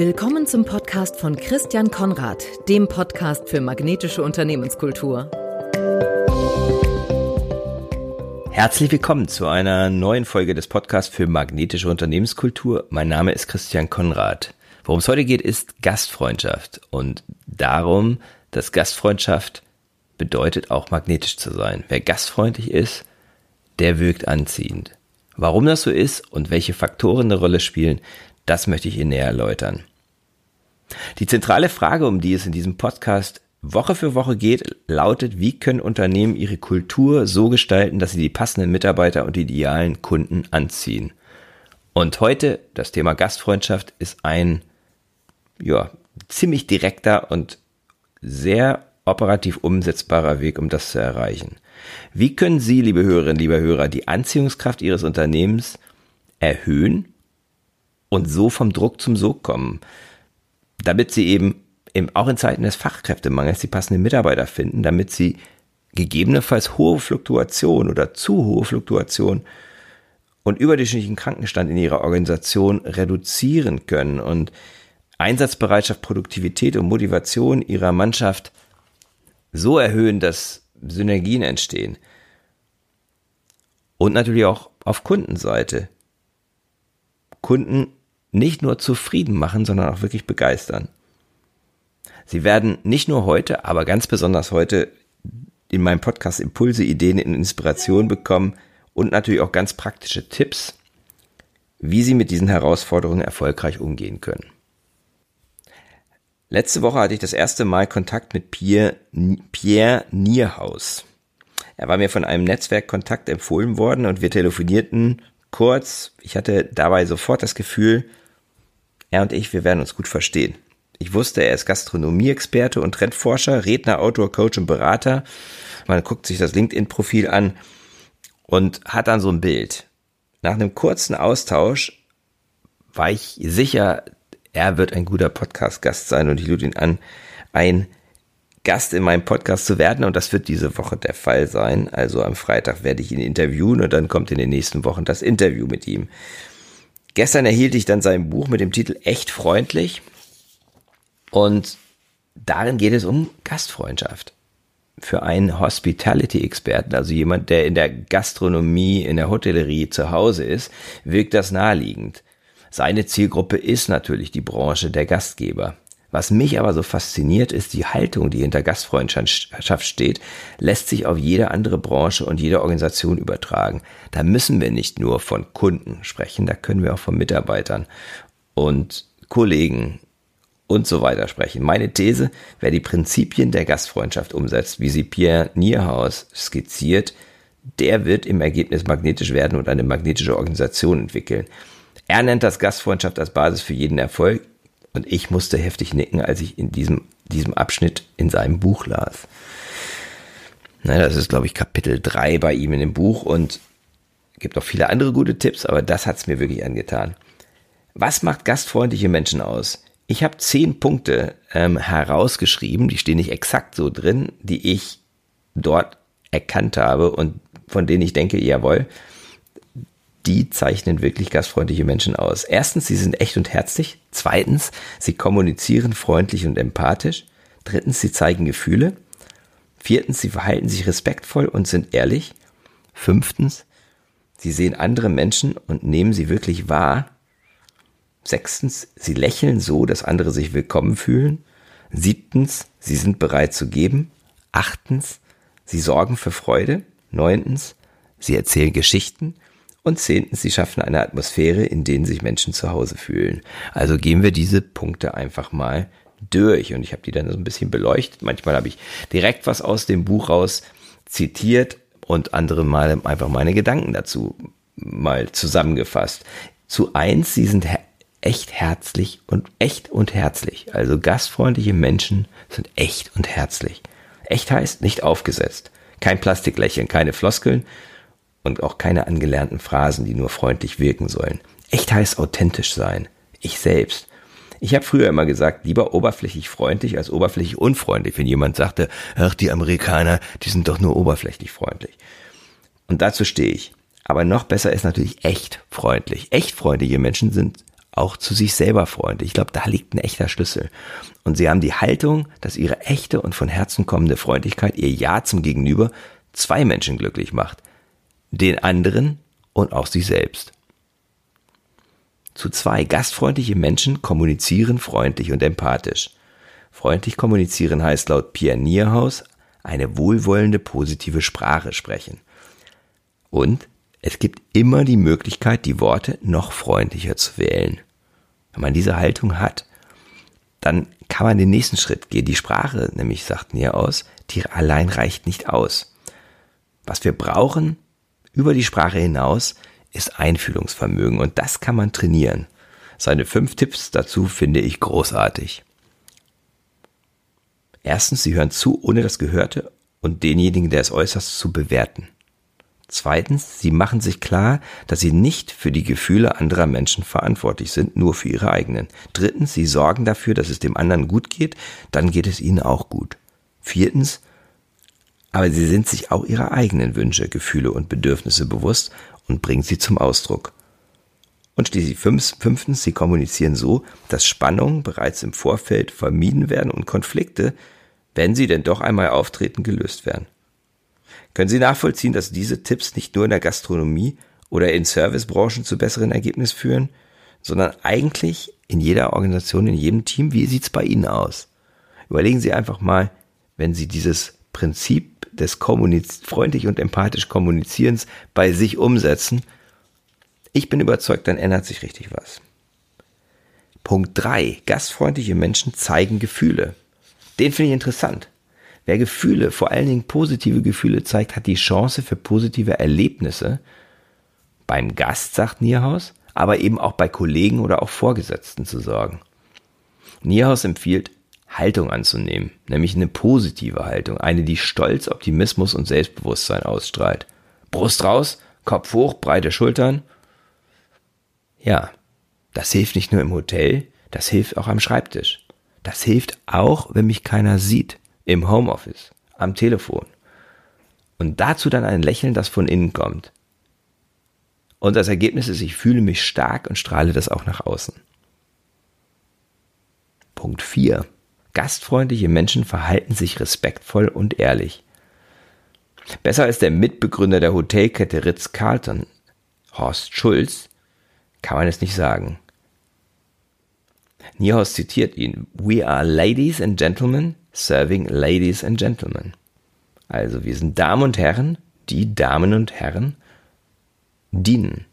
Willkommen zum Podcast von Christian Konrad, dem Podcast für magnetische Unternehmenskultur. Herzlich willkommen zu einer neuen Folge des Podcasts für magnetische Unternehmenskultur. Mein Name ist Christian Konrad. Worum es heute geht, ist Gastfreundschaft und darum, dass Gastfreundschaft bedeutet auch magnetisch zu sein. Wer gastfreundlich ist, der wirkt anziehend. Warum das so ist und welche Faktoren eine Rolle spielen, das möchte ich Ihnen näher erläutern. Die zentrale Frage, um die es in diesem Podcast Woche für Woche geht, lautet, wie können Unternehmen ihre Kultur so gestalten, dass sie die passenden Mitarbeiter und die idealen Kunden anziehen. Und heute, das Thema Gastfreundschaft ist ein, ja, ziemlich direkter und sehr operativ umsetzbarer Weg, um das zu erreichen. Wie können Sie, liebe Hörerinnen, liebe Hörer, die Anziehungskraft Ihres Unternehmens erhöhen und so vom Druck zum Sog kommen, damit sie eben im, auch in Zeiten des Fachkräftemangels die passenden Mitarbeiter finden, damit sie gegebenenfalls hohe Fluktuation oder zu hohe Fluktuation und überdurchschnittlichen Krankenstand in ihrer Organisation reduzieren können und Einsatzbereitschaft, Produktivität und Motivation ihrer Mannschaft so erhöhen, dass Synergien entstehen. Und natürlich auch auf Kundenseite. Kunden nicht nur zufrieden machen, sondern auch wirklich begeistern. Sie werden nicht nur heute, aber ganz besonders heute in meinem Podcast Impulse, Ideen und Inspiration bekommen und natürlich auch ganz praktische Tipps, wie Sie mit diesen Herausforderungen erfolgreich umgehen können. Letzte Woche hatte ich das erste Mal Kontakt mit Pierre, Pierre Nierhaus. Er war mir von einem Netzwerkkontakt empfohlen worden und wir telefonierten kurz. Ich hatte dabei sofort das Gefühl, er und ich, wir werden uns gut verstehen. Ich wusste, er ist Gastronomie-Experte und Trendforscher, Redner, Autor, Coach und Berater. Man guckt sich das LinkedIn-Profil an und hat dann so ein Bild. Nach einem kurzen Austausch war ich sicher, er wird ein guter Podcast-Gast sein und ich lud ihn an, ein Gast in meinem Podcast zu werden und das wird diese Woche der Fall sein. Also am Freitag werde ich ihn interviewen und dann kommt in den nächsten Wochen das Interview mit ihm. Gestern erhielt ich dann sein Buch mit dem Titel Echt freundlich. Und darin geht es um Gastfreundschaft. Für einen Hospitality-Experten, also jemand, der in der Gastronomie, in der Hotellerie zu Hause ist, wirkt das naheliegend. Seine Zielgruppe ist natürlich die Branche der Gastgeber. Was mich aber so fasziniert, ist die Haltung, die hinter Gastfreundschaft steht, lässt sich auf jede andere Branche und jede Organisation übertragen. Da müssen wir nicht nur von Kunden sprechen, da können wir auch von Mitarbeitern und Kollegen und so weiter sprechen. Meine These, wer die Prinzipien der Gastfreundschaft umsetzt, wie sie Pierre Nierhaus skizziert, der wird im Ergebnis magnetisch werden und eine magnetische Organisation entwickeln. Er nennt das Gastfreundschaft als Basis für jeden Erfolg. Und ich musste heftig nicken, als ich in diesem, diesem Abschnitt in seinem Buch las. Na, das ist, glaube ich, Kapitel 3 bei ihm in dem Buch und gibt auch viele andere gute Tipps, aber das hat es mir wirklich angetan. Was macht gastfreundliche Menschen aus? Ich habe zehn Punkte ähm, herausgeschrieben, die stehen nicht exakt so drin, die ich dort erkannt habe und von denen ich denke, jawohl, die zeichnen wirklich gastfreundliche Menschen aus. Erstens, sie sind echt und herzlich. Zweitens, sie kommunizieren freundlich und empathisch. Drittens, sie zeigen Gefühle. Viertens, sie verhalten sich respektvoll und sind ehrlich. Fünftens, sie sehen andere Menschen und nehmen sie wirklich wahr. Sechstens, sie lächeln so, dass andere sich willkommen fühlen. Siebtens, sie sind bereit zu geben. Achtens, sie sorgen für Freude. Neuntens, sie erzählen Geschichten. Und zehntens, sie schaffen eine Atmosphäre, in denen sich Menschen zu Hause fühlen. Also gehen wir diese Punkte einfach mal durch. Und ich habe die dann so ein bisschen beleuchtet. Manchmal habe ich direkt was aus dem Buch raus zitiert und andere Mal einfach meine Gedanken dazu mal zusammengefasst. Zu eins, sie sind echt herzlich und echt und herzlich. Also gastfreundliche Menschen sind echt und herzlich. Echt heißt nicht aufgesetzt. Kein Plastiklächeln, keine Floskeln, und auch keine angelernten Phrasen, die nur freundlich wirken sollen. Echt heißt authentisch sein. Ich selbst. Ich habe früher immer gesagt, lieber oberflächlich freundlich als oberflächlich unfreundlich, wenn jemand sagte, ach, die Amerikaner, die sind doch nur oberflächlich freundlich. Und dazu stehe ich. Aber noch besser ist natürlich echt freundlich. Echt freundliche Menschen sind auch zu sich selber freundlich. Ich glaube, da liegt ein echter Schlüssel. Und sie haben die Haltung, dass ihre echte und von Herzen kommende Freundlichkeit ihr Ja zum Gegenüber zwei Menschen glücklich macht. Den anderen und auch sich selbst. Zu zwei gastfreundliche Menschen kommunizieren freundlich und empathisch. Freundlich kommunizieren heißt laut Pierre eine wohlwollende, positive Sprache sprechen. Und es gibt immer die Möglichkeit, die Worte noch freundlicher zu wählen. Wenn man diese Haltung hat, dann kann man den nächsten Schritt gehen. Die Sprache, nämlich sagt Nier aus, die allein reicht nicht aus. Was wir brauchen über die Sprache hinaus ist Einfühlungsvermögen und das kann man trainieren. Seine fünf Tipps dazu finde ich großartig. Erstens, Sie hören zu, ohne das Gehörte und denjenigen, der es äußerst, zu bewerten. Zweitens, sie machen sich klar, dass sie nicht für die Gefühle anderer Menschen verantwortlich sind, nur für ihre eigenen. Drittens, sie sorgen dafür, dass es dem anderen gut geht, dann geht es ihnen auch gut. Viertens, aber sie sind sich auch ihrer eigenen Wünsche, Gefühle und Bedürfnisse bewusst und bringen sie zum Ausdruck. Und schließlich fünftens, sie kommunizieren so, dass Spannungen bereits im Vorfeld vermieden werden und Konflikte, wenn sie denn doch einmal auftreten, gelöst werden. Können Sie nachvollziehen, dass diese Tipps nicht nur in der Gastronomie oder in Servicebranchen zu besseren Ergebnissen führen, sondern eigentlich in jeder Organisation, in jedem Team? Wie sieht's bei Ihnen aus? Überlegen Sie einfach mal, wenn Sie dieses Prinzip des Kommuniz freundlich und empathisch Kommunizierens bei sich umsetzen. Ich bin überzeugt, dann ändert sich richtig was. Punkt drei: Gastfreundliche Menschen zeigen Gefühle. Den finde ich interessant. Wer Gefühle, vor allen Dingen positive Gefühle zeigt, hat die Chance für positive Erlebnisse beim Gast, sagt Nierhaus, aber eben auch bei Kollegen oder auch Vorgesetzten zu sorgen. Nierhaus empfiehlt, Haltung anzunehmen, nämlich eine positive Haltung, eine, die Stolz, Optimismus und Selbstbewusstsein ausstrahlt. Brust raus, Kopf hoch, breite Schultern. Ja, das hilft nicht nur im Hotel, das hilft auch am Schreibtisch. Das hilft auch, wenn mich keiner sieht, im Homeoffice, am Telefon. Und dazu dann ein Lächeln, das von innen kommt. Und das Ergebnis ist, ich fühle mich stark und strahle das auch nach außen. Punkt 4. Gastfreundliche Menschen verhalten sich respektvoll und ehrlich. Besser als der Mitbegründer der Hotelkette Ritz-Carlton, Horst Schulz, kann man es nicht sagen. Niehaus zitiert ihn, We are ladies and gentlemen serving ladies and gentlemen. Also wir sind Damen und Herren, die Damen und Herren dienen.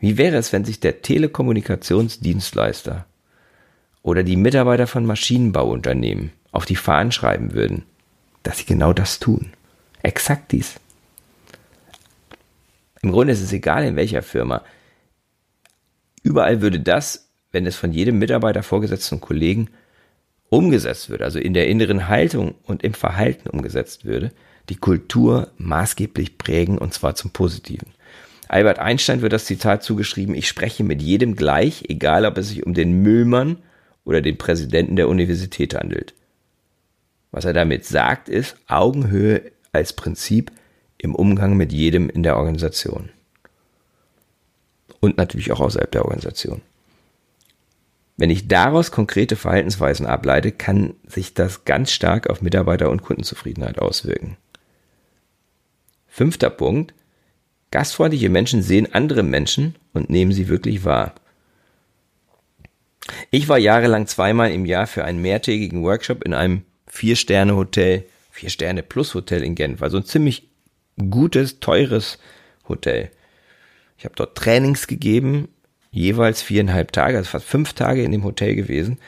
Wie wäre es, wenn sich der Telekommunikationsdienstleister oder die Mitarbeiter von Maschinenbauunternehmen auf die Fahnen schreiben würden, dass sie genau das tun. Exakt dies. Im Grunde ist es egal, in welcher Firma. Überall würde das, wenn es von jedem Mitarbeiter, Vorgesetzten Kollegen umgesetzt würde, also in der inneren Haltung und im Verhalten umgesetzt würde, die Kultur maßgeblich prägen und zwar zum Positiven. Albert Einstein wird das Zitat zugeschrieben, ich spreche mit jedem gleich, egal ob es sich um den Müllmann oder den Präsidenten der Universität handelt. Was er damit sagt, ist Augenhöhe als Prinzip im Umgang mit jedem in der Organisation. Und natürlich auch außerhalb der Organisation. Wenn ich daraus konkrete Verhaltensweisen ableite, kann sich das ganz stark auf Mitarbeiter- und Kundenzufriedenheit auswirken. Fünfter Punkt. Gastfreundliche Menschen sehen andere Menschen und nehmen sie wirklich wahr. Ich war jahrelang zweimal im Jahr für einen mehrtägigen Workshop in einem Vier-Sterne-Hotel, Vier-Sterne-Plus-Hotel in Genf, also ein ziemlich gutes, teures Hotel. Ich habe dort Trainings gegeben, jeweils viereinhalb Tage, also fast fünf Tage in dem Hotel gewesen.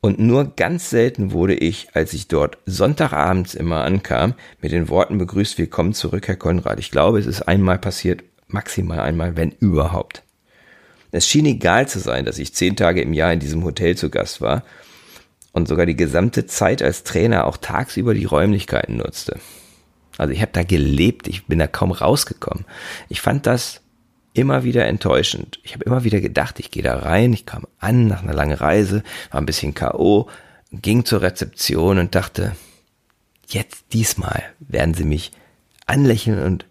Und nur ganz selten wurde ich, als ich dort Sonntagabends immer ankam, mit den Worten begrüßt, willkommen zurück, Herr Konrad. Ich glaube, es ist einmal passiert, maximal einmal, wenn überhaupt. Es schien egal zu sein, dass ich zehn Tage im Jahr in diesem Hotel zu Gast war und sogar die gesamte Zeit als Trainer auch tagsüber die Räumlichkeiten nutzte. Also ich habe da gelebt, ich bin da kaum rausgekommen. Ich fand das immer wieder enttäuschend. Ich habe immer wieder gedacht, ich gehe da rein, ich kam an nach einer langen Reise, war ein bisschen KO, ging zur Rezeption und dachte, jetzt diesmal werden sie mich anlächeln und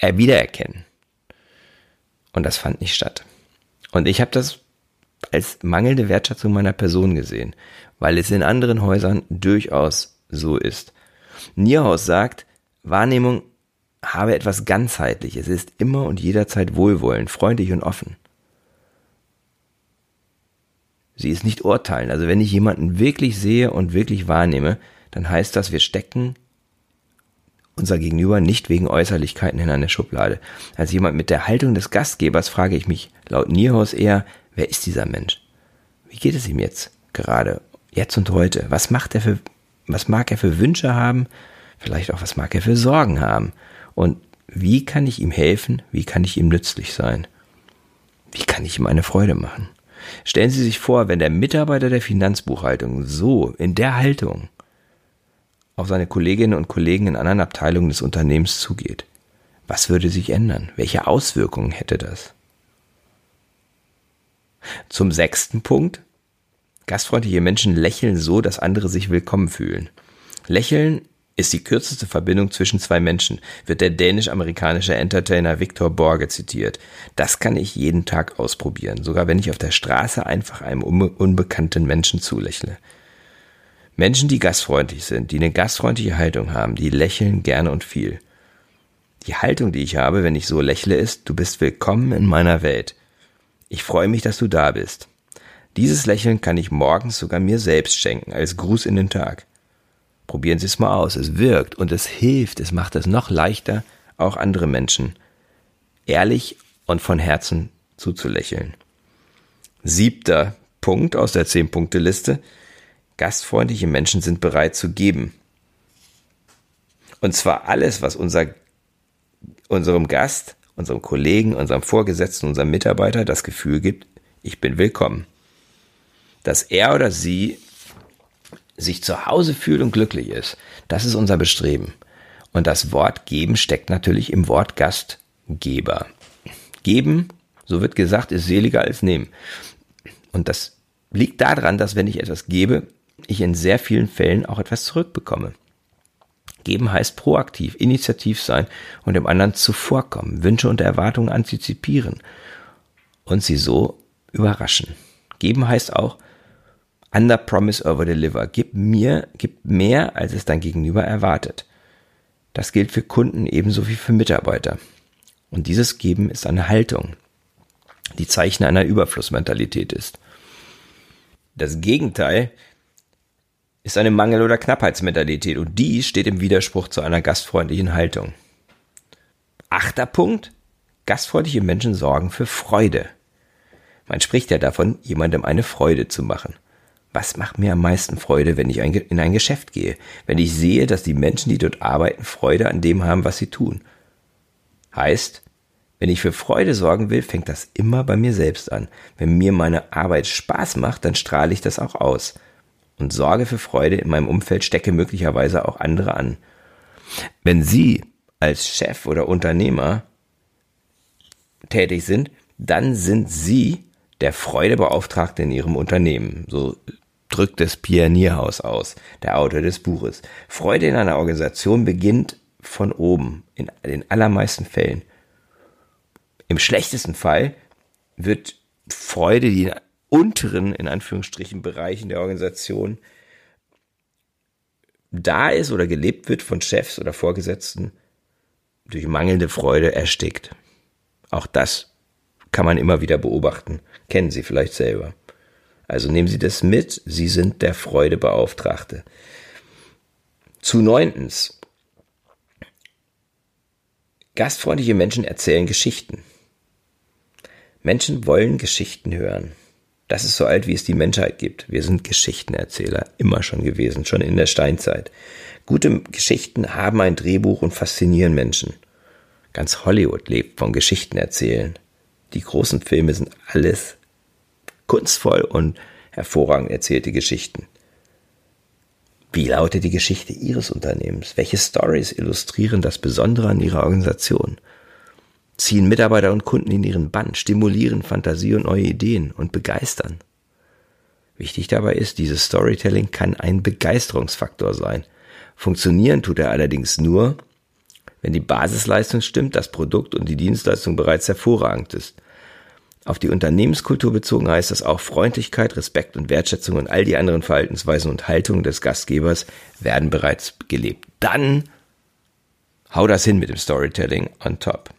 wiedererkennen. Und das fand nicht statt. Und ich habe das als mangelnde Wertschätzung meiner Person gesehen, weil es in anderen Häusern durchaus so ist. Nierhaus sagt, Wahrnehmung habe etwas ganzheitliches, ist immer und jederzeit wohlwollend, freundlich und offen. Sie ist nicht urteilen. Also wenn ich jemanden wirklich sehe und wirklich wahrnehme, dann heißt das, wir stecken unser Gegenüber nicht wegen Äußerlichkeiten in eine Schublade. Als jemand mit der Haltung des Gastgebers frage ich mich laut Nierhaus eher, wer ist dieser Mensch? Wie geht es ihm jetzt gerade? Jetzt und heute? Was macht er für, was mag er für Wünsche haben? Vielleicht auch, was mag er für Sorgen haben? Und wie kann ich ihm helfen? Wie kann ich ihm nützlich sein? Wie kann ich ihm eine Freude machen? Stellen Sie sich vor, wenn der Mitarbeiter der Finanzbuchhaltung so in der Haltung auf seine Kolleginnen und Kollegen in anderen Abteilungen des Unternehmens zugeht. Was würde sich ändern? Welche Auswirkungen hätte das? Zum sechsten Punkt. Gastfreundliche Menschen lächeln so, dass andere sich willkommen fühlen. Lächeln ist die kürzeste Verbindung zwischen zwei Menschen, wird der dänisch-amerikanische Entertainer Victor Borge zitiert. Das kann ich jeden Tag ausprobieren, sogar wenn ich auf der Straße einfach einem unbekannten Menschen zulächle. Menschen, die gastfreundlich sind, die eine gastfreundliche Haltung haben, die lächeln gerne und viel. Die Haltung, die ich habe, wenn ich so lächle, ist, du bist willkommen in meiner Welt. Ich freue mich, dass du da bist. Dieses Lächeln kann ich morgens sogar mir selbst schenken, als Gruß in den Tag. Probieren Sie es mal aus. Es wirkt und es hilft. Es macht es noch leichter, auch andere Menschen ehrlich und von Herzen zuzulächeln. Siebter Punkt aus der Zehn-Punkte-Liste. Gastfreundliche Menschen sind bereit zu geben. Und zwar alles, was unser, unserem Gast, unserem Kollegen, unserem Vorgesetzten, unserem Mitarbeiter das Gefühl gibt, ich bin willkommen. Dass er oder sie sich zu Hause fühlt und glücklich ist. Das ist unser Bestreben. Und das Wort geben steckt natürlich im Wort Gastgeber. Geben, so wird gesagt, ist seliger als nehmen. Und das liegt daran, dass wenn ich etwas gebe, ich in sehr vielen Fällen auch etwas zurückbekomme. Geben heißt proaktiv, initiativ sein und dem anderen zuvorkommen, Wünsche und Erwartungen antizipieren und sie so überraschen. Geben heißt auch Under promise over deliver. Gib mir, gib mehr, als es dein Gegenüber erwartet. Das gilt für Kunden ebenso wie für Mitarbeiter. Und dieses Geben ist eine Haltung, die Zeichen einer Überflussmentalität ist. Das Gegenteil ist eine Mangel- oder Knappheitsmentalität und die steht im Widerspruch zu einer gastfreundlichen Haltung. Achter Punkt. Gastfreundliche Menschen sorgen für Freude. Man spricht ja davon, jemandem eine Freude zu machen. Was macht mir am meisten Freude, wenn ich in ein Geschäft gehe? Wenn ich sehe, dass die Menschen, die dort arbeiten, Freude an dem haben, was sie tun. Heißt, wenn ich für Freude sorgen will, fängt das immer bei mir selbst an. Wenn mir meine Arbeit Spaß macht, dann strahle ich das auch aus. Und Sorge für Freude in meinem Umfeld stecke möglicherweise auch andere an. Wenn Sie als Chef oder Unternehmer tätig sind, dann sind Sie der Freudebeauftragte in Ihrem Unternehmen. So drückt es Pierre Nierhaus aus, der Autor des Buches. Freude in einer Organisation beginnt von oben, in den allermeisten Fällen. Im schlechtesten Fall wird Freude, die unteren, in Anführungsstrichen, Bereichen der Organisation da ist oder gelebt wird von Chefs oder Vorgesetzten, durch mangelnde Freude erstickt. Auch das kann man immer wieder beobachten. Kennen Sie vielleicht selber. Also nehmen Sie das mit, Sie sind der Freudebeauftragte. Zu neuntens. Gastfreundliche Menschen erzählen Geschichten. Menschen wollen Geschichten hören. Das ist so alt, wie es die Menschheit gibt. Wir sind Geschichtenerzähler, immer schon gewesen, schon in der Steinzeit. Gute Geschichten haben ein Drehbuch und faszinieren Menschen. Ganz Hollywood lebt vom Geschichtenerzählen. Die großen Filme sind alles kunstvoll und hervorragend erzählte Geschichten. Wie lautet die Geschichte Ihres Unternehmens? Welche Stories illustrieren das Besondere an Ihrer Organisation? Ziehen Mitarbeiter und Kunden in ihren Bann, stimulieren Fantasie und neue Ideen und begeistern. Wichtig dabei ist, dieses Storytelling kann ein Begeisterungsfaktor sein. Funktionieren tut er allerdings nur, wenn die Basisleistung stimmt, das Produkt und die Dienstleistung bereits hervorragend ist – Auf die Unternehmenskultur bezogen heißt das auch Freundlichkeit, Respekt und Wertschätzung und all die anderen Verhaltensweisen und Haltungen des Gastgebers werden bereits gelebt. Dann hau das hin mit dem Storytelling on top.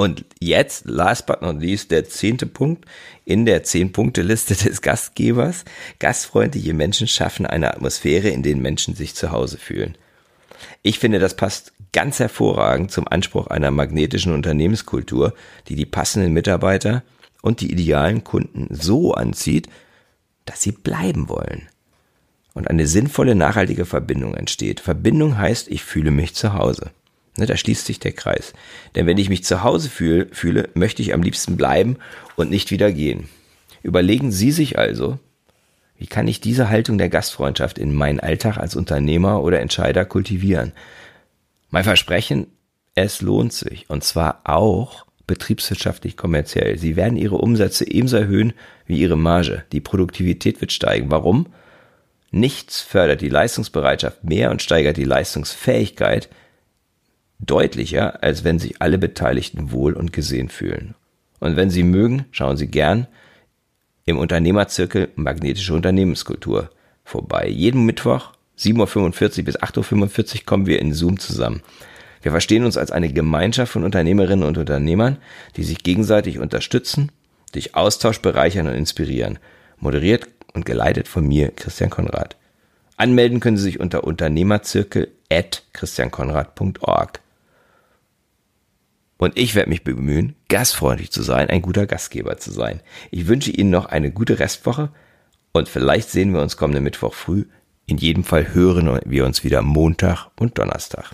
Und jetzt, last but not least, der zehnte Punkt in der Zehn-Punkte-Liste des Gastgebers. Gastfreundliche Menschen schaffen eine Atmosphäre, in der Menschen sich zu Hause fühlen. Ich finde, das passt ganz hervorragend zum Anspruch einer magnetischen Unternehmenskultur, die die passenden Mitarbeiter und die idealen Kunden so anzieht, dass sie bleiben wollen. Und eine sinnvolle, nachhaltige Verbindung entsteht. Verbindung heißt, ich fühle mich zu Hause. Ne, da schließt sich der Kreis. Denn wenn ich mich zu Hause fühle, fühle, möchte ich am liebsten bleiben und nicht wieder gehen. Überlegen Sie sich also, wie kann ich diese Haltung der Gastfreundschaft in meinen Alltag als Unternehmer oder Entscheider kultivieren? Mein Versprechen, es lohnt sich. Und zwar auch betriebswirtschaftlich kommerziell. Sie werden Ihre Umsätze ebenso erhöhen wie Ihre Marge. Die Produktivität wird steigen. Warum? Nichts fördert die Leistungsbereitschaft mehr und steigert die Leistungsfähigkeit deutlicher, als wenn sich alle Beteiligten wohl und gesehen fühlen. Und wenn Sie mögen, schauen Sie gern im Unternehmerzirkel Magnetische Unternehmenskultur vorbei. Jeden Mittwoch 7.45 Uhr bis 8.45 Uhr kommen wir in Zoom zusammen. Wir verstehen uns als eine Gemeinschaft von Unternehmerinnen und Unternehmern, die sich gegenseitig unterstützen, durch Austausch bereichern und inspirieren. Moderiert und geleitet von mir, Christian Konrad. Anmelden können Sie sich unter Unternehmerzirkel at christiankonrad.org. Und ich werde mich bemühen, gastfreundlich zu sein, ein guter Gastgeber zu sein. Ich wünsche Ihnen noch eine gute Restwoche und vielleicht sehen wir uns kommenden Mittwoch früh. In jedem Fall hören wir uns wieder Montag und Donnerstag.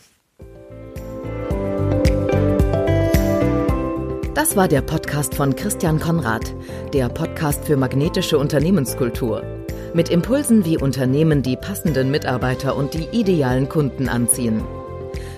Das war der Podcast von Christian Konrad, der Podcast für magnetische Unternehmenskultur. Mit Impulsen, wie Unternehmen die passenden Mitarbeiter und die idealen Kunden anziehen.